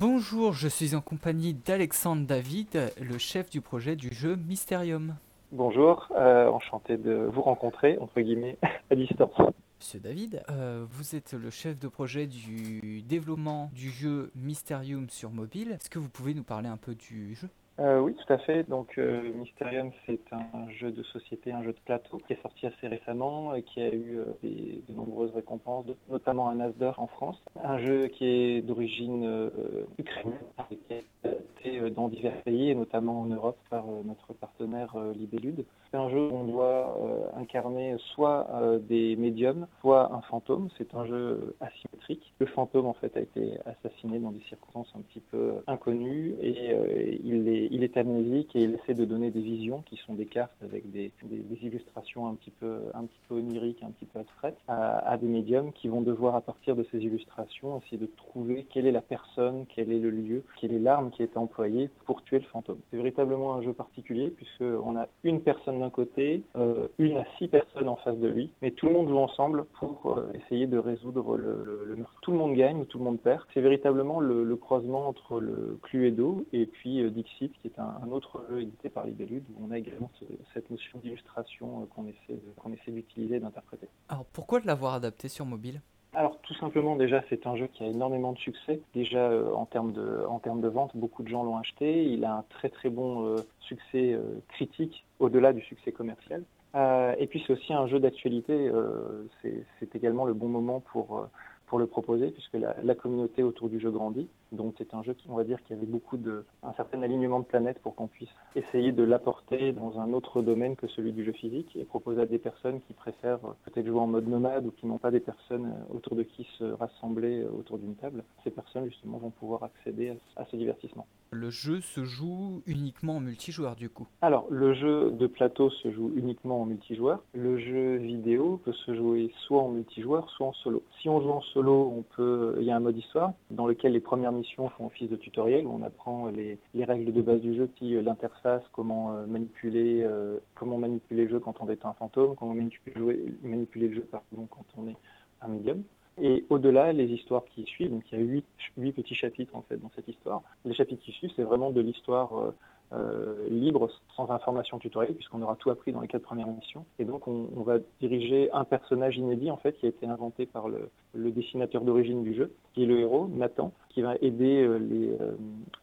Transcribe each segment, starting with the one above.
Bonjour, je suis en compagnie d'Alexandre David, le chef du projet du jeu Mysterium. Bonjour, euh, enchanté de vous rencontrer, entre guillemets, à distance. Monsieur David, euh, vous êtes le chef de projet du développement du jeu Mysterium sur mobile. Est-ce que vous pouvez nous parler un peu du jeu? Euh, oui, tout à fait. Donc, euh, Mysterium, c'est un jeu de société, un jeu de plateau qui est sorti assez récemment et qui a eu euh, des- de nombreuses récompenses, notamment un Asdor en France. Un jeu qui est d'origine ukrainienne qui a été dans divers pays et notamment en Europe par notre partenaire Libellude. C'est un jeu où on doit incarner soit des médiums, soit un fantôme. C'est un jeu asymétrique. Le fantôme, en fait, a été assassiné dans des circonstances un petit peu inconnues et il, est, il est amnésique et il essaie de donner des visions qui sont des cartes avec des, illustrations un petit peu, un petit peu oniriques, un petit peu abstraites à, des médiums qui vont devoir, à partir de ces illustrations, essayer de trouver quelle est la personne, quel est le lieu, quelle est l'arme qui est employée pour tuer le fantôme. C'est véritablement un jeu particulier puisqu'on a une personne d'un côté, euh, une à six personnes en face de lui, mais tout le monde joue ensemble pour euh, essayer de résoudre le, le- meurtre. Tout le monde gagne ou tout le monde perd. C'est véritablement le, le croisement entre le Cluedo et puis euh, Dixit, qui est un, un autre jeu édité par Libellude, où on a également ce- cette notion d'illustration euh, qu'on essaie, de- qu'on essaie d'utiliser et d'interpréter. Alors pourquoi de l'avoir adapté sur mobile? Alors tout simplement déjà c'est un jeu qui a énormément de succès. Déjà euh, en termes de en termes de vente, beaucoup de gens l'ont acheté. Il a un très très bon euh, succès euh, critique au-delà du succès commercial. Et puis c'est aussi un jeu d'actualité. c'est également le bon moment pour pour le proposer puisque la, la communauté autour du jeu grandit. Donc c'est un jeu qui on va dire qui avait beaucoup de un certain alignement de planètes pour qu'on puisse essayer de l'apporter dans un autre domaine que celui du jeu physique et proposer à des personnes qui préfèrent euh, peut-être jouer en mode nomade ou qui n'ont pas des personnes euh, autour de qui se rassembler euh, autour d'une table. Ces personnes justement vont pouvoir accéder à, à ce divertissement. Le jeu se joue uniquement en multijoueur du coup. Alors, le jeu de plateau se joue uniquement en multijoueur. Le jeu vidéo peut se jouer soit en multijoueur, soit en solo. Si on joue en solo, on peut, il y a un mode histoire dans lequel les premières font office de tutoriel où on apprend les, les règles de base du jeu, puis euh, l'interface, comment euh, manipuler, euh, comment manipuler le jeu quand on est un fantôme, comment manipuler, le jeu pardon, quand on est un médium. Et au-delà, les histoires qui suivent, donc il y a huit, huit petits chapitres en fait dans cette histoire. Les chapitres qui suivent, c'est vraiment de l'histoire euh, libre, sans information tutorielle, puisqu'on aura tout appris dans les quatre premières missions. Et donc, on, on va diriger un personnage inédit, en fait, qui a été inventé par le, le dessinateur d'origine du jeu, qui est le héros, Nathan, qui va aider euh, les, euh,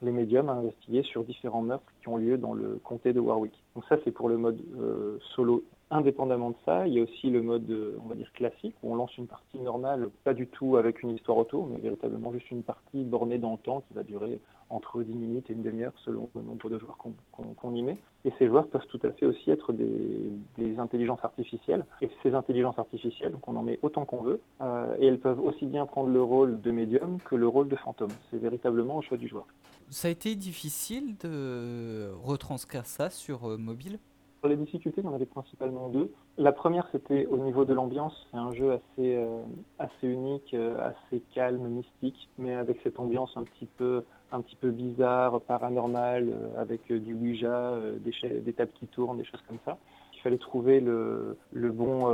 les médiums à investiguer sur différents meurtres qui ont lieu dans le comté de Warwick. Donc ça, c'est pour le mode euh, solo. Indépendamment de ça, il y a aussi le mode, euh, on va dire, classique, où on lance une partie normale, pas du tout avec une histoire autour, mais véritablement juste une partie bornée dans le temps qui va durer entre 10 minutes et une demi-heure selon le nombre de joueurs qu'on y met. Et ces joueurs peuvent tout à fait aussi être des, des intelligences artificielles. Et ces intelligences artificielles, donc on en met autant qu'on veut, euh, et elles peuvent aussi bien prendre le rôle de médium que le rôle de fantôme. C'est véritablement au choix du joueur. Ça a été difficile de retranscrire ça sur euh, mobile? Les difficultés, il y en avait principalement deux. La première, c'était au niveau de l'ambiance. C'est un jeu assez, euh, assez unique, euh, assez calme, mystique, mais avec cette ambiance un petit peu, un petit peu bizarre, paranormale, euh, avec du Ouija, des, des tables qui tournent, des choses comme ça. Il fallait trouver le, le bon,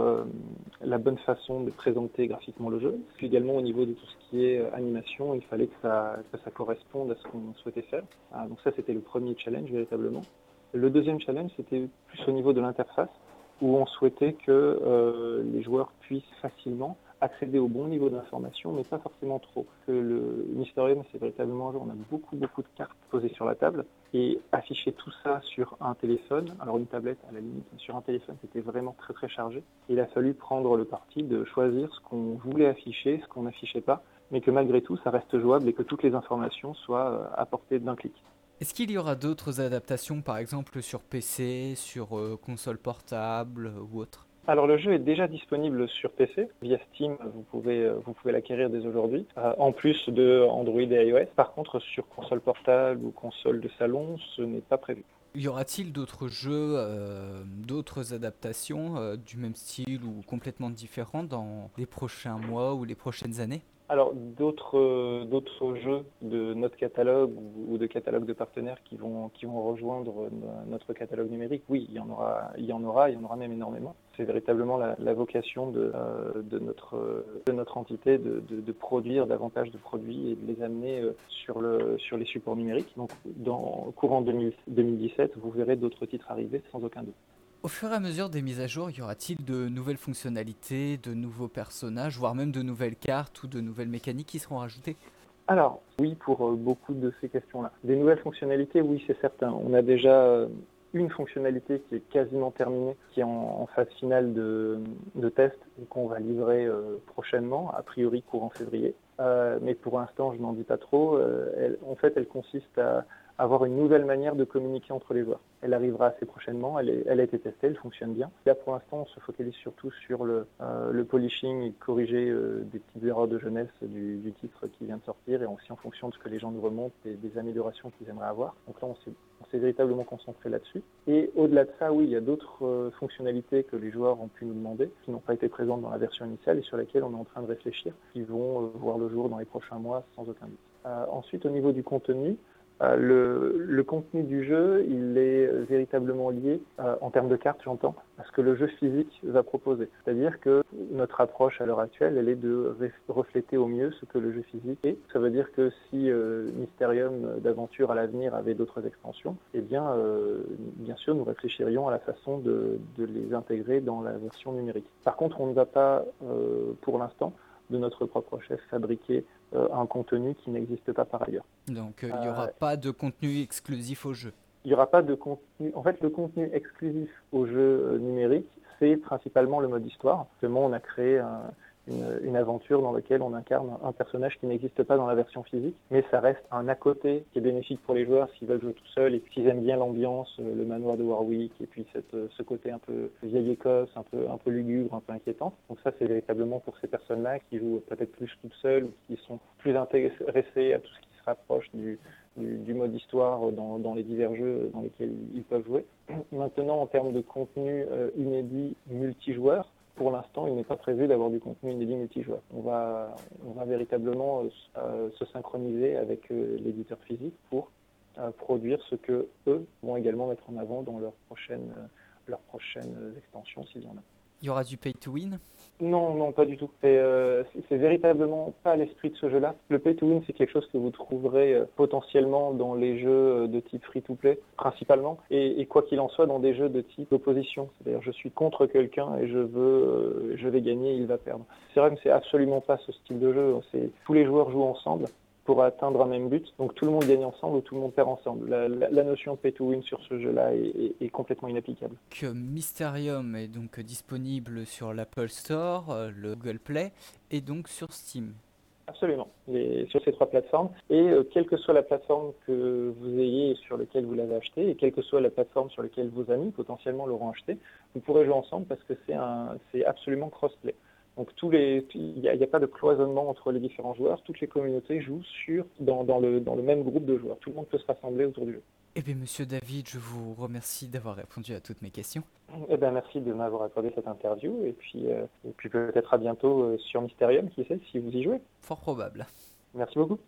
la bonne façon de présenter graphiquement le jeu. Puis également au niveau de tout ce qui est animation, il fallait que ça, que ça corresponde à ce qu'on souhaitait faire. Ah, donc ça, c'était le premier challenge véritablement. Le deuxième challenge, c'était plus au niveau de l'interface, où on souhaitait que euh, les joueurs puissent facilement accéder au bon niveau d'information, mais pas forcément trop. Que le Mysterium, c'est véritablement un jeu, on a beaucoup, beaucoup de cartes posées sur la table, et afficher tout ça sur un téléphone, alors une tablette à la limite, sur un téléphone, c'était vraiment très, très chargé. Il a fallu prendre le parti de choisir ce qu'on voulait afficher, ce qu'on n'affichait pas, mais que malgré tout, ça reste jouable et que toutes les informations soient euh, à portée d'un clic. Est-ce qu'il y aura d'autres adaptations, par exemple sur PC, sur euh, console portable euh, ou autre? Alors le jeu est déjà disponible sur PC via Steam. Vous pouvez euh, vous pouvez l'acquérir dès aujourd'hui. euh, en plus de Android et iOS. Par contre, sur console portable ou console de salon, ce n'est pas prévu. Y aura-t-il d'autres jeux, euh, d'autres adaptations euh, du même style ou complètement différents dans les prochains mois ou les prochaines années? Alors d'autres euh, d'autres jeux de notre catalogue ou, de catalogue de partenaires qui vont qui vont rejoindre no- notre catalogue numérique, oui, il y en aura il y en aura il y en aura même énormément. C'est véritablement la, vocation de, de, notre, entité de, de, produire davantage de produits et de les amener sur, le, sur les supports numériques. Donc, dans courant 2017, vous verrez d'autres titres arriver sans aucun doute. Au fur et à mesure des mises à jour, y aura-t-il de nouvelles fonctionnalités, de nouveaux personnages, voire même de nouvelles cartes ou de nouvelles mécaniques qui seront rajoutées? Alors, oui, pour euh, beaucoup de ces questions-là. Des nouvelles fonctionnalités, oui, c'est certain. On a déjà euh, une fonctionnalité qui est quasiment terminée, qui est en, phase finale de, test et qu'on va livrer euh, prochainement, a priori courant février. mais pour l'instant, je n'en dis pas trop. en fait, elle consiste à avoir une nouvelle manière de communiquer entre les joueurs. Elle arrivera assez prochainement, elle, a été testée, elle fonctionne bien. Là pour l'instant on se focalise surtout sur le, euh, polishing et corriger euh, des petites erreurs de jeunesse du, titre qui vient de sortir et aussi en fonction de ce que les gens nous remontent et des améliorations qu'ils aimeraient avoir. Donc là on s'est véritablement concentré là-dessus. Et au-delà de ça, oui, il y a d'autres euh, fonctionnalités que les joueurs ont pu nous demander, qui n'ont pas été présentes dans la version initiale et sur lesquelles on est en train de réfléchir, qui vont voir le jour dans les prochains mois sans aucun doute. ensuite, au niveau du contenu, euh, le, contenu du jeu, il est véritablement lié, euh, en termes de cartes, j'entends, à ce que le jeu physique va proposer. C'est-à-dire que notre approche à l'heure actuelle, elle est de refléter au mieux ce que le jeu physique est. Ça veut dire que si euh, Mysterium d'aventure à l'avenir avait d'autres extensions, eh bien, bien sûr, nous réfléchirions à la façon de, de, les intégrer dans la version numérique. Par contre, on ne va pas, pour l'instant, de notre propre chef fabriquer euh, un contenu qui n'existe pas par ailleurs. Donc euh, il n'y aura euh, pas de contenu exclusif au jeu Il n'y aura pas de contenu. En fait, le contenu exclusif au jeu numérique, c'est principalement le mode histoire. Seulement, on a créé un, une, aventure dans laquelle on incarne un personnage qui n'existe pas dans la version physique, mais ça reste un à côté qui est bénéfique pour les joueurs s'ils veulent jouer tout seuls et s'ils aiment bien l'ambiance, euh, le manoir de Warwick et puis cette, euh, ce côté un peu vieille Écosse, un peu, un peu lugubre, un peu inquiétant. Donc ça c'est véritablement pour ces personnes-là qui jouent peut-être plus toutes seules ou qui sont plus intéressées à tout ce qui se rapproche du, du, mode histoire dans, dans, les divers jeux dans lesquels ils peuvent jouer. Maintenant, en termes de contenu euh, inédit multijoueur, pour l'instant, il n'est pas prévu d'avoir du contenu inédit multijoueur. On va, on va véritablement euh, se synchroniser avec euh, l'éditeur physique pour euh, produire ce que eux vont également mettre en avant dans leurs prochaines, leurs prochaines extensions, s'il y en a. Il y aura du pay to win Non, non, pas du tout. Euh, c'est véritablement pas l'esprit de ce jeu-là. Le pay to win, c'est quelque chose que vous trouverez euh, potentiellement dans les jeux euh, de type free-to-play, principalement, et, quoi qu'il en soit, dans des jeux de type opposition. C'est-à-dire, je suis contre quelqu'un et je veux, je vais gagner, il va perdre. C'est vrai que c'est absolument pas ce style de jeu. Tous les joueurs jouent ensemble pour atteindre un même but. Donc tout le monde gagne ensemble ou tout le monde perd ensemble. La, notion de pay to win sur ce jeu-là est, complètement inapplicable. Que Mysterium est donc disponible sur l'Apple Store, euh, le Google Play et donc sur Steam. Absolument, sur ces trois plateformes. Et euh, quelle que soit la plateforme que vous ayez sur laquelle vous l'avez acheté, et quelle que soit la plateforme sur laquelle vos amis potentiellement l'auront acheté, vous pourrez jouer ensemble parce que c'est absolument cross-play. Donc tous les, il n'y a, pas de cloisonnement entre les différents joueurs. Toutes les communautés jouent sur dans, le, dans le même groupe de joueurs. Tout le monde peut se rassembler autour du jeu. Eh bien, Monsieur David, je vous remercie d'avoir répondu à toutes mes questions. Eh bien, merci de m'avoir accordé cette interview. Et puis, euh, et puis peut-être à bientôt euh, sur Mysterium, qui sait, si vous y jouez. Fort probable. Merci beaucoup.